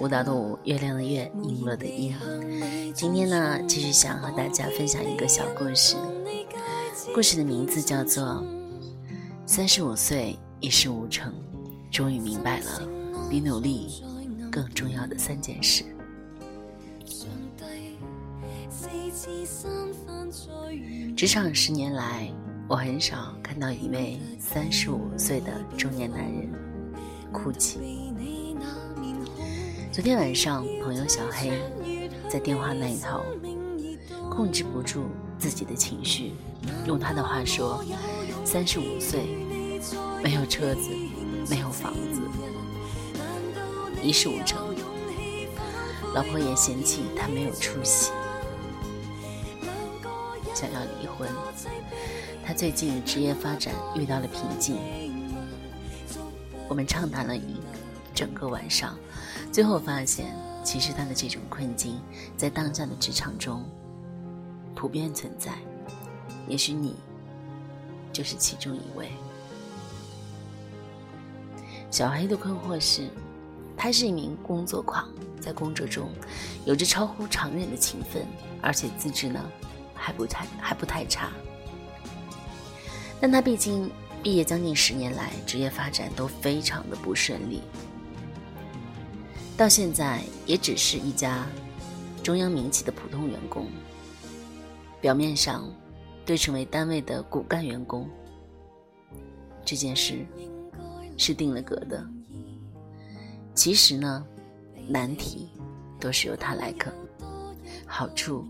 舞蹈的舞，月亮的月，璎珞的璎。今天呢，继续想和大家分享一个小故事，故事的名字叫做《三十五岁一事无成》，终于明白了比努力更重要的三件事。职场十年来，我很少看到一位三十五岁的中年男人哭泣。昨天晚上，朋友小黑在电话那一头控制不住自己的情绪，用他的话说：“三十五岁，没有车子，没有房子，一事无成。老婆也嫌弃他没有出息。”想要离婚，他最近职业发展遇到了瓶颈。我们畅谈了一整个晚上，最后发现，其实他的这种困境在当下的职场中普遍存在。也许你就是其中一位。小黑的困惑是，他是一名工作狂，在工作中有着超乎常人的勤奋，而且资质呢？还不太还不太差，但他毕竟毕业将近十年来，职业发展都非常的不顺利，到现在也只是一家中央民企的普通员工，表面上对成为单位的骨干员工这件事是定了格的，其实呢，难题都是由他来啃，好处。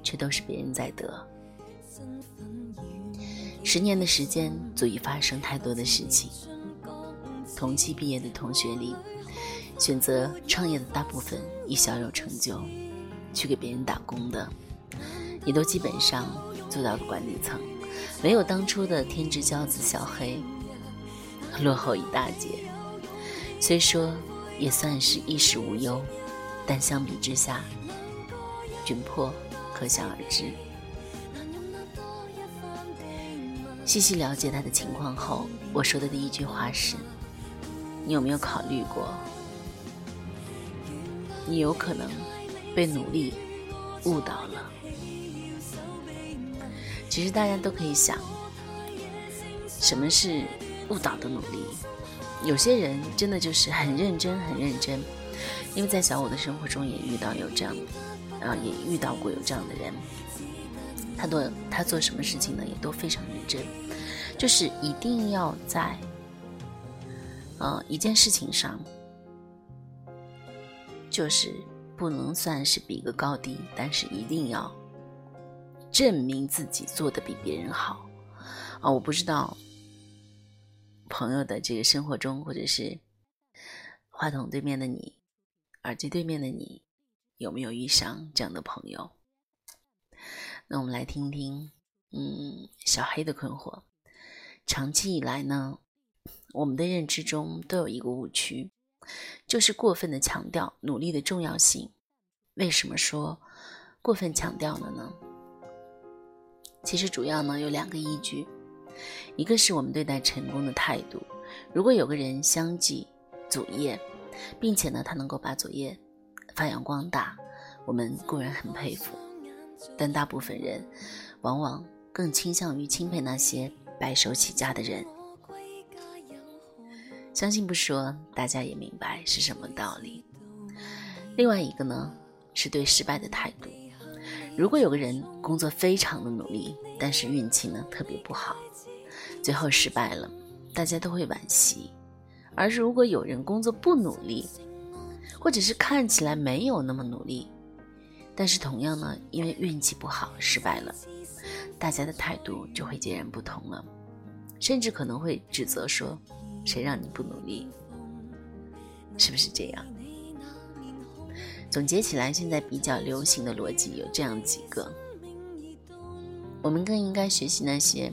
却都是别人在得。十年的时间足以发生太多的事情。同期毕业的同学里，选择创业的大部分已小有成就，去给别人打工的，也都基本上做到了管理层。没有当初的天之骄子小黑，落后一大截。虽说也算是衣食无忧，但相比之下，窘迫。可想而知。细细了解他的情况后，我说的第一句话是：“你有没有考虑过，你有可能被努力误导了？”其实大家都可以想，什么是误导的努力？有些人真的就是很认真，很认真，因为在小我的生活中也遇到有这样。啊，也遇到过有这样的人，他做他做什么事情呢，也都非常认真，就是一定要在，呃，一件事情上，就是不能算是比个高低，但是一定要证明自己做的比别人好。啊，我不知道朋友的这个生活中，或者是话筒对面的你，耳机对面的你。有没有遇上这样的朋友？那我们来听听，嗯，小黑的困惑。长期以来呢，我们的认知中都有一个误区，就是过分的强调努力的重要性。为什么说过分强调了呢？其实主要呢有两个依据，一个是我们对待成功的态度。如果有个人相继祖业，并且呢他能够把祖业。发扬光大，我们固然很佩服，但大部分人往往更倾向于钦佩那些白手起家的人。相信不说，大家也明白是什么道理。另外一个呢，是对失败的态度。如果有个人工作非常的努力，但是运气呢特别不好，最后失败了，大家都会惋惜；而如果有人工作不努力，或者是看起来没有那么努力，但是同样呢，因为运气不好失败了，大家的态度就会截然不同了，甚至可能会指责说：“谁让你不努力？”是不是这样？总结起来，现在比较流行的逻辑有这样几个：我们更应该学习那些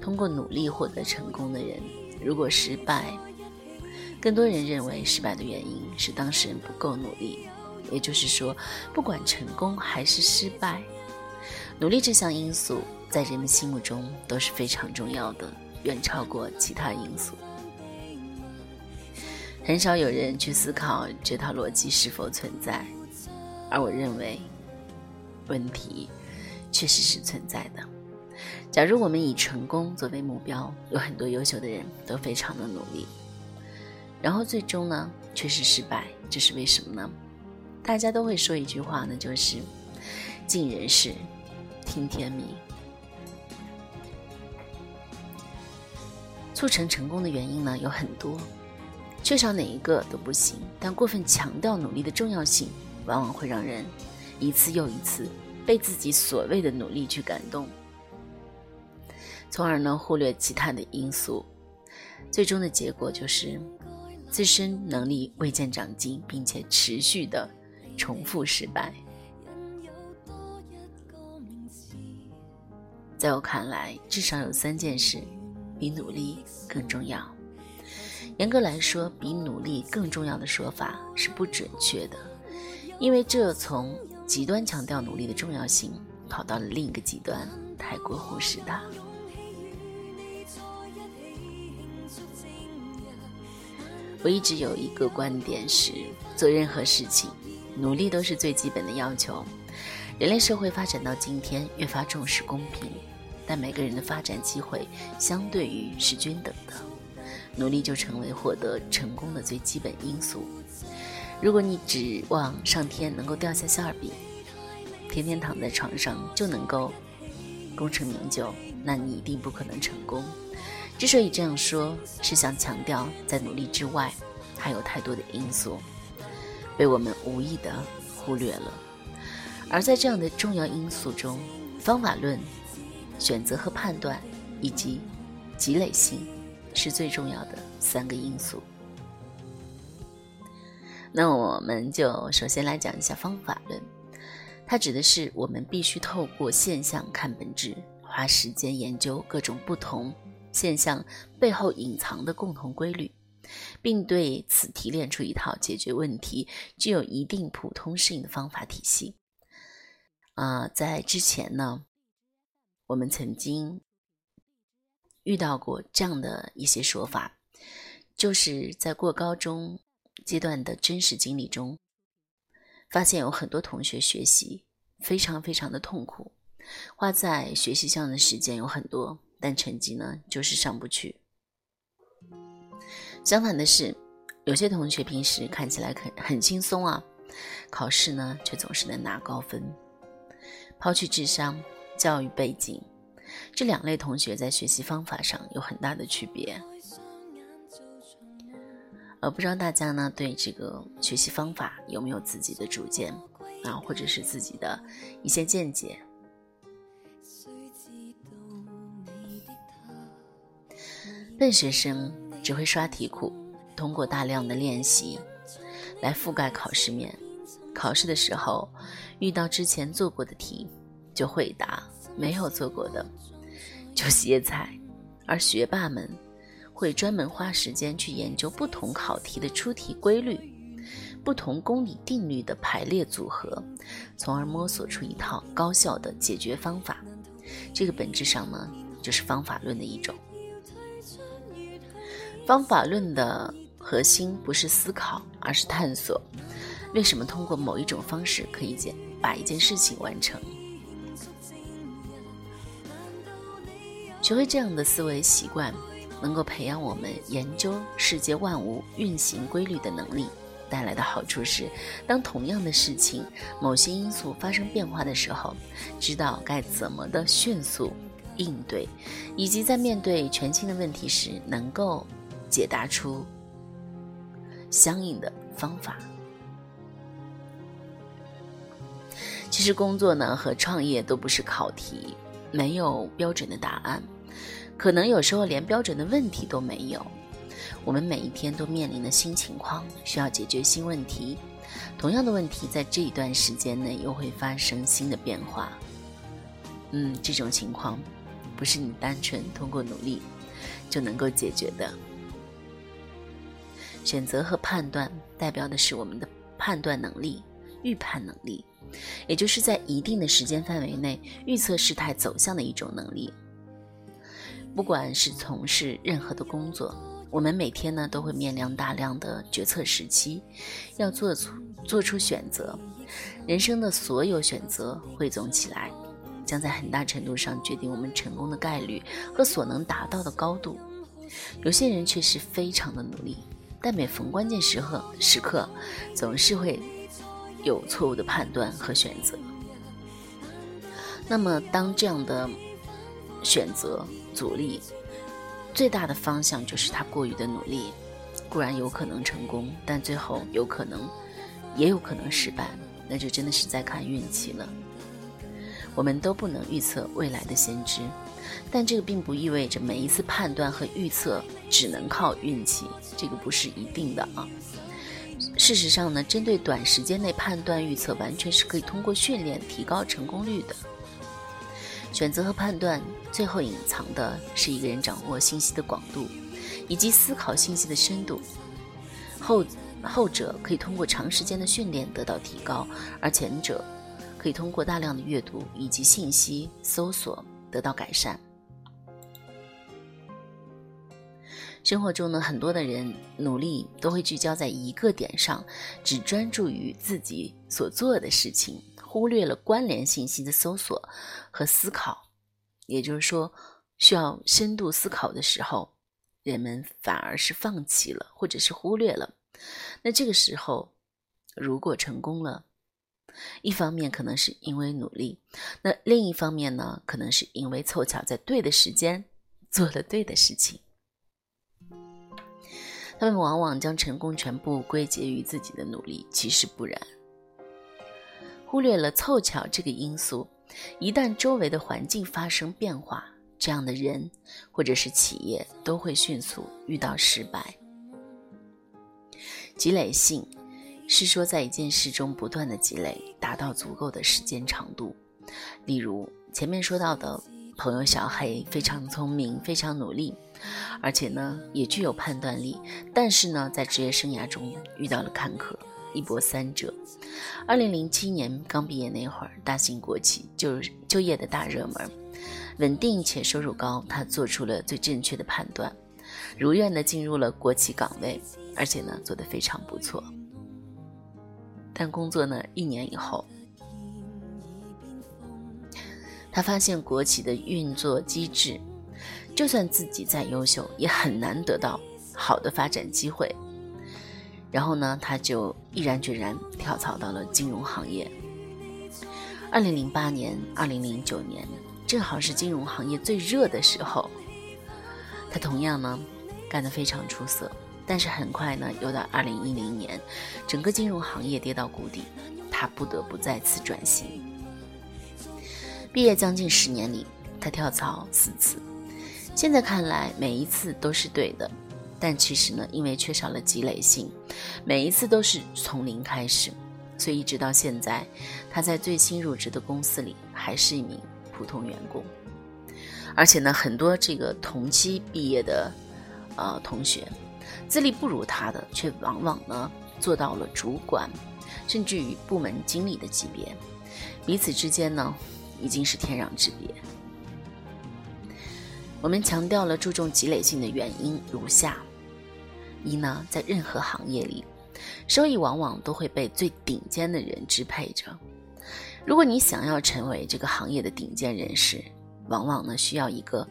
通过努力获得成功的人，如果失败。更多人认为失败的原因是当事人不够努力，也就是说，不管成功还是失败，努力这项因素在人们心目中都是非常重要的，远超过其他因素。很少有人去思考这套逻辑是否存在，而我认为，问题确实是存在的。假如我们以成功作为目标，有很多优秀的人都非常的努力，然后最终呢却是失败，这是为什么呢？大家都会说一句话呢，就是“尽人事，听天命”。促成成功的原因呢有很多，缺少哪一个都不行。但过分强调努力的重要性，往往会让人一次又一次被自己所谓的努力去感动。从而呢，忽略其他的因素，最终的结果就是自身能力未见长进，并且持续的重复失败。在我看来，至少有三件事比努力更重要。严格来说，比努力更重要的说法是不准确的，因为这从极端强调努力的重要性，跑到了另一个极端，太过忽视它。我一直有一个观点是，做任何事情，努力都是最基本的要求。人类社会发展到今天，越发重视公平，但每个人的发展机会相对于是均等的，努力就成为获得成功的最基本因素。如果你指望上天能够掉下馅饼，天天躺在床上就能够功成名就，那你一定不可能成功。之所以这样说，是想强调，在努力之外，还有太多的因素被我们无意的忽略了。而在这样的重要因素中，方法论、选择和判断，以及积累性，是最重要的三个因素。那我们就首先来讲一下方法论，它指的是我们必须透过现象看本质，花时间研究各种不同。现象背后隐藏的共同规律，并对此提炼出一套解决问题具有一定普通适应的方法体系。啊，在之前呢，我们曾经遇到过这样的一些说法，就是在过高中阶段的真实经历中，发现有很多同学学习非常非常的痛苦，花在学习上的时间有很多。但成绩呢，就是上不去。相反的是，有些同学平时看起来很很轻松啊，考试呢却总是能拿高分。抛去智商、教育背景，这两类同学在学习方法上有很大的区别。呃，不知道大家呢对这个学习方法有没有自己的主见啊，或者是自己的一些见解？笨学生只会刷题库，通过大量的练习来覆盖考试面。考试的时候遇到之前做过的题就会答，没有做过的就歇菜。而学霸们会专门花时间去研究不同考题的出题规律、不同公理定律的排列组合，从而摸索出一套高效的解决方法。这个本质上呢，就是方法论的一种。方法论的核心不是思考，而是探索。为什么通过某一种方式可以解把一件事情完成？学会这样的思维习惯，能够培养我们研究世界万物运行规律的能力。带来的好处是，当同样的事情某些因素发生变化的时候，知道该怎么的迅速应对，以及在面对全新的问题时能够。解答出相应的方法。其实工作呢和创业都不是考题，没有标准的答案，可能有时候连标准的问题都没有。我们每一天都面临的新情况，需要解决新问题。同样的问题在这一段时间内又会发生新的变化。嗯，这种情况不是你单纯通过努力就能够解决的。选择和判断代表的是我们的判断能力、预判能力，也就是在一定的时间范围内预测事态走向的一种能力。不管是从事任何的工作，我们每天呢都会面临大量的决策时期，要做出做出选择。人生的所有选择汇总起来，将在很大程度上决定我们成功的概率和所能达到的高度。有些人却是非常的努力，但每逢关键时刻时刻，总是会有错误的判断和选择。那么，当这样的选择阻力最大的方向就是他过于的努力，固然有可能成功，但最后有可能也有可能失败，那就真的是在看运气了。我们都不能预测未来的先知。但这个并不意味着每一次判断和预测只能靠运气，这个不是一定的啊。事实上呢，针对短时间内判断预测，完全是可以通过训练提高成功率的。选择和判断最后隐藏的是一个人掌握信息的广度，以及思考信息的深度。后后者可以通过长时间的训练得到提高，而前者可以通过大量的阅读以及信息搜索。得到改善。生活中呢，很多的人努力都会聚焦在一个点上，只专注于自己所做的事情，忽略了关联信息的搜索和思考。也就是说，需要深度思考的时候，人们反而是放弃了，或者是忽略了。那这个时候，如果成功了，一方面可能是因为努力，那另一方面呢，可能是因为凑巧在对的时间做了对的事情。他们往往将成功全部归结于自己的努力，其实不然。忽略了凑巧这个因素，一旦周围的环境发生变化，这样的人或者是企业都会迅速遇到失败。积累性。是说，在一件事中不断的积累，达到足够的时间长度。例如前面说到的朋友小黑，非常聪明，非常努力，而且呢也具有判断力。但是呢，在职业生涯中遇到了坎坷，一波三折。二零零七年刚毕业那会儿，大型国企就就业的大热门，稳定且收入高，他做出了最正确的判断，如愿的进入了国企岗位，而且呢做得非常不错。但工作呢，一年以后，他发现国企的运作机制，就算自己再优秀，也很难得到好的发展机会。然后呢，他就毅然决然跳槽到了金融行业。二零零八年、二零零九年，正好是金融行业最热的时候，他同样呢，干得非常出色。但是很快呢，又到二零一零年，整个金融行业跌到谷底，他不得不再次转型。毕业将近十年里，他跳槽四次，现在看来每一次都是对的，但其实呢，因为缺少了积累性，每一次都是从零开始，所以一直到现在，他在最新入职的公司里还是一名普通员工，而且呢，很多这个同期毕业的呃同学。资历不如他的，却往往呢做到了主管，甚至于部门经理的级别，彼此之间呢已经是天壤之别。我们强调了注重积累性的原因如下：一呢，在任何行业里，收益往往都会被最顶尖的人支配着。如果你想要成为这个行业的顶尖人士，往往呢需要一个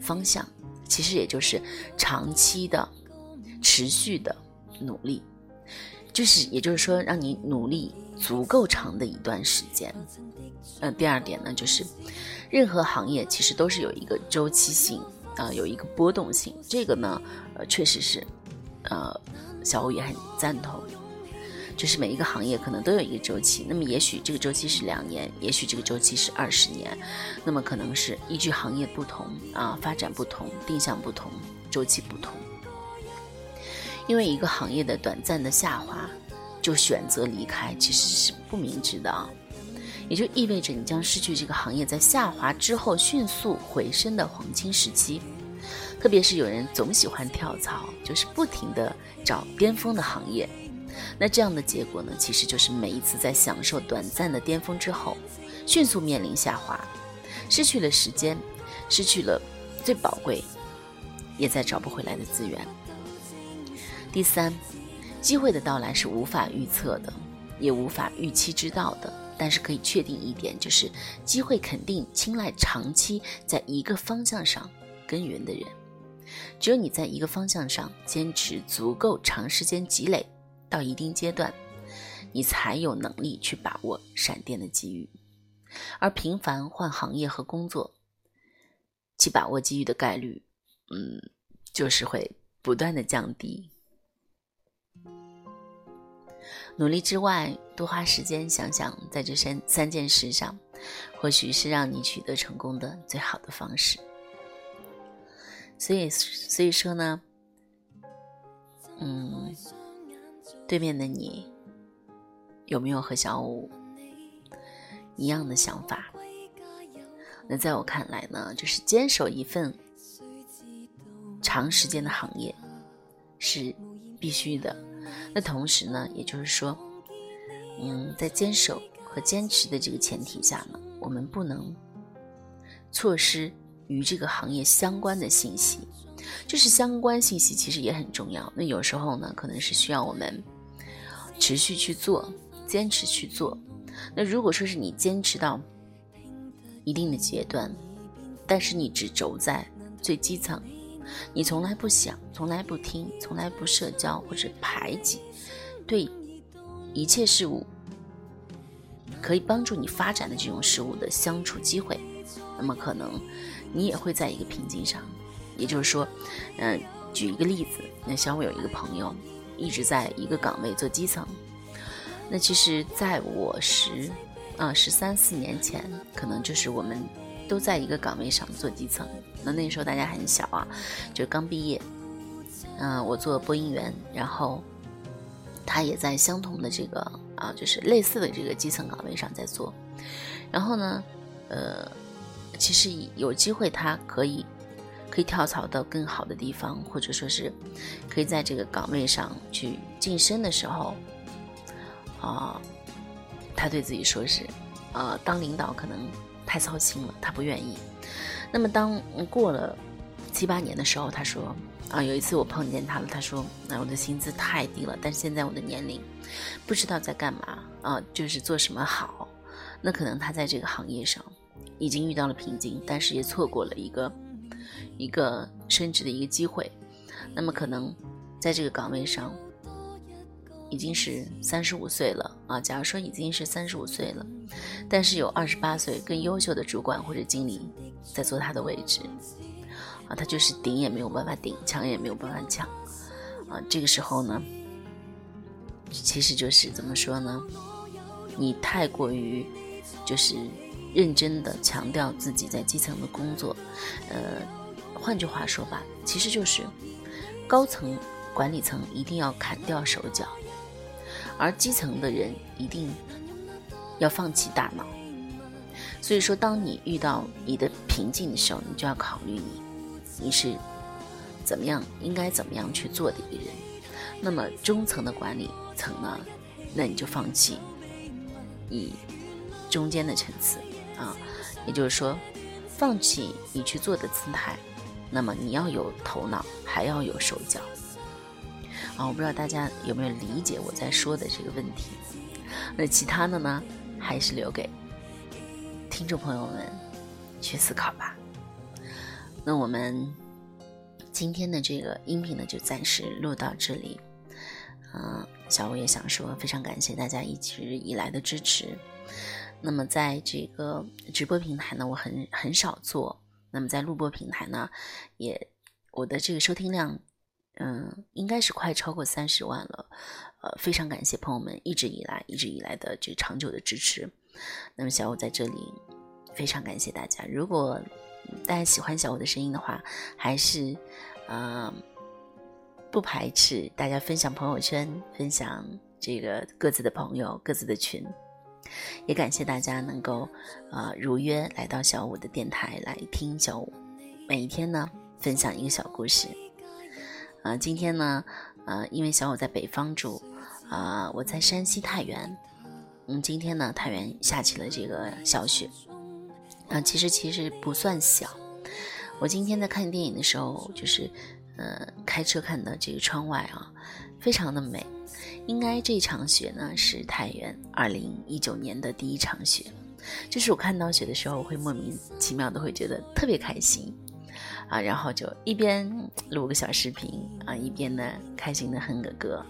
方向，其实也就是长期的。持续的努力，就是也就是说，让你努力足够长的一段时间。呃，第二点呢，就是任何行业其实都是有一个周期性啊，有一个波动性。这个呢，呃，确实是，呃，小欧也很赞同。就是每一个行业可能都有一个周期，那么也许这个周期是两年，也许这个周期是二十年，那么可能是依据行业不同啊，发展不同，定向不同，周期不同。因为一个行业的短暂的下滑，就选择离开，其实是不明智的啊。也就意味着你将失去这个行业在下滑之后迅速回升的黄金时期。特别是有人总喜欢跳槽，就是不停的找巅峰的行业，那这样的结果呢，其实就是每一次在享受短暂的巅峰之后，迅速面临下滑，失去了时间，失去了最宝贵，也再找不回来的资源。第三，机会的到来是无法预测的，也无法预期知道的。但是可以确定一点，就是机会肯定青睐长期在一个方向上耕耘的人。只有你在一个方向上坚持足够长时间积累到一定阶段，你才有能力去把握闪电的机遇。而频繁换行业和工作，其把握机遇的概率，嗯，就是会不断的降低。努力之外，多花时间想想，在这三三件事上，或许是让你取得成功的最好的方式。所以，所以说呢，嗯，对面的你有没有和小五一样的想法？那在我看来呢，就是坚守一份长时间的行业是必须的。那同时呢，也就是说，嗯，在坚守和坚持的这个前提下呢，我们不能错失与这个行业相关的信息。就是相关信息其实也很重要。那有时候呢，可能是需要我们持续去做，坚持去做。那如果说是你坚持到一定的阶段，但是你只轴在最基层。你从来不想，从来不听，从来不社交或者排挤，对一切事物可以帮助你发展的这种事物的相处机会，那么可能你也会在一个瓶颈上。也就是说，嗯，举一个例子，那小五有一个朋友一直在一个岗位做基层，那其实在我十啊十三四年前，可能就是我们。都在一个岗位上做基层，那那时候大家很小啊，就刚毕业。嗯，我做播音员，然后他也在相同的这个啊，就是类似的这个基层岗位上在做。然后呢，呃，其实有机会他可以可以跳槽到更好的地方，或者说是可以在这个岗位上去晋升的时候，啊，他对自己说是，呃，当领导可能。太操心了，他不愿意。那么当过了七八年的时候，他说：“啊，有一次我碰见他了。他说，那我的薪资太低了，但是现在我的年龄不知道在干嘛啊，就是做什么好。那可能他在这个行业上已经遇到了瓶颈，但是也错过了一个一个升职的一个机会。那么可能在这个岗位上。”已经是三十五岁了啊！假如说已经是三十五岁了，但是有二十八岁更优秀的主管或者经理在做他的位置，啊，他就是顶也没有办法顶，抢也没有办法抢，啊，这个时候呢，其实就是怎么说呢？你太过于就是认真的强调自己在基层的工作，呃，换句话说吧，其实就是高层管理层一定要砍掉手脚。而基层的人一定要放弃大脑，所以说，当你遇到你的瓶颈的时候，你就要考虑你你是怎么样，应该怎么样去做的一个人。那么中层的管理层呢，那你就放弃你中间的层次啊，也就是说，放弃你去做的姿态。那么你要有头脑，还要有手脚。啊，我不知道大家有没有理解我在说的这个问题。那其他的呢，还是留给听众朋友们去思考吧。那我们今天的这个音频呢，就暂时录到这里。嗯，小五也想说，非常感谢大家一直以来的支持。那么在这个直播平台呢，我很很少做。那么在录播平台呢，也我的这个收听量。嗯，应该是快超过三十万了，呃，非常感谢朋友们一直以来、一直以来的这长久的支持。那么小五在这里非常感谢大家。如果大家喜欢小五的声音的话，还是嗯不排斥大家分享朋友圈、分享这个各自的朋友、各自的群。也感谢大家能够啊如约来到小五的电台来听小五每一天呢分享一个小故事。啊，今天呢，呃，因为小我在北方住，啊、我在山西太原。嗯，今天呢，太原下起了这个小雪。啊，其实其实不算小。我今天在看电影的时候，就是呃开车看到这个窗外啊，非常的美。应该这场雪呢是太原二零一九年的第一场雪。就是我看到雪的时候，我会莫名其妙的会觉得特别开心。啊，然后就一边录个小视频啊，一边呢开心的哼个歌。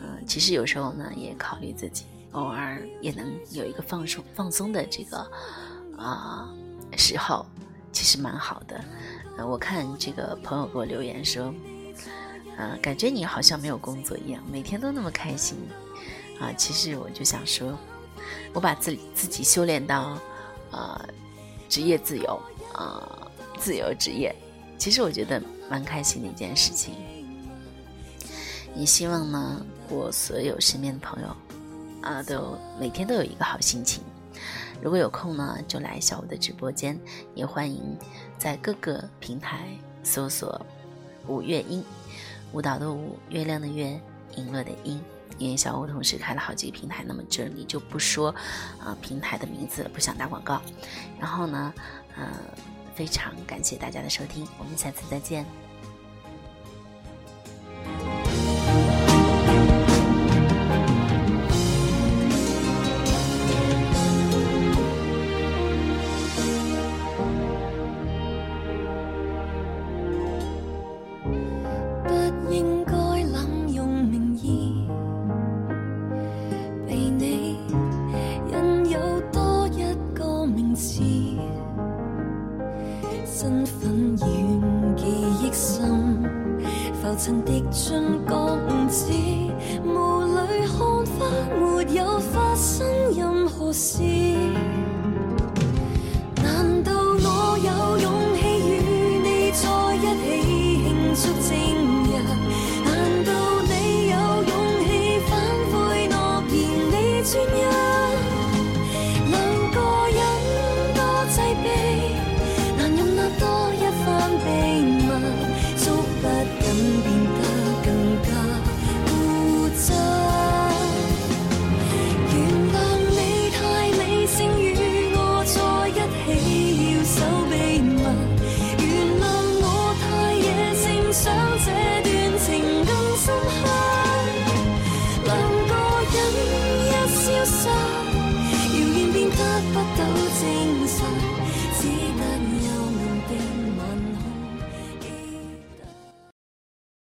嗯、其实有时候呢也考虑自己，偶尔也能有一个放松放松的这个啊、时候，其实蛮好的。呃，我看这个朋友给我留言说，啊，感觉你好像没有工作一样，每天都那么开心啊。其实我就想说，我把自自己修炼到呃职业自由啊、自由职业，其实我觉得蛮开心的一件事情。也希望呢，我所有身边的朋友啊，都每天都有一个好心情。如果有空呢，就来小五的直播间，也欢迎在各个平台搜索“五月音”，舞蹈的舞，月亮的月，璎珞的璎。因为小五同时开了好几个平台，那么这里就不说啊、平台的名字了，不想打广告。然后呢，呃，非常感谢大家的收听，我们下次再见。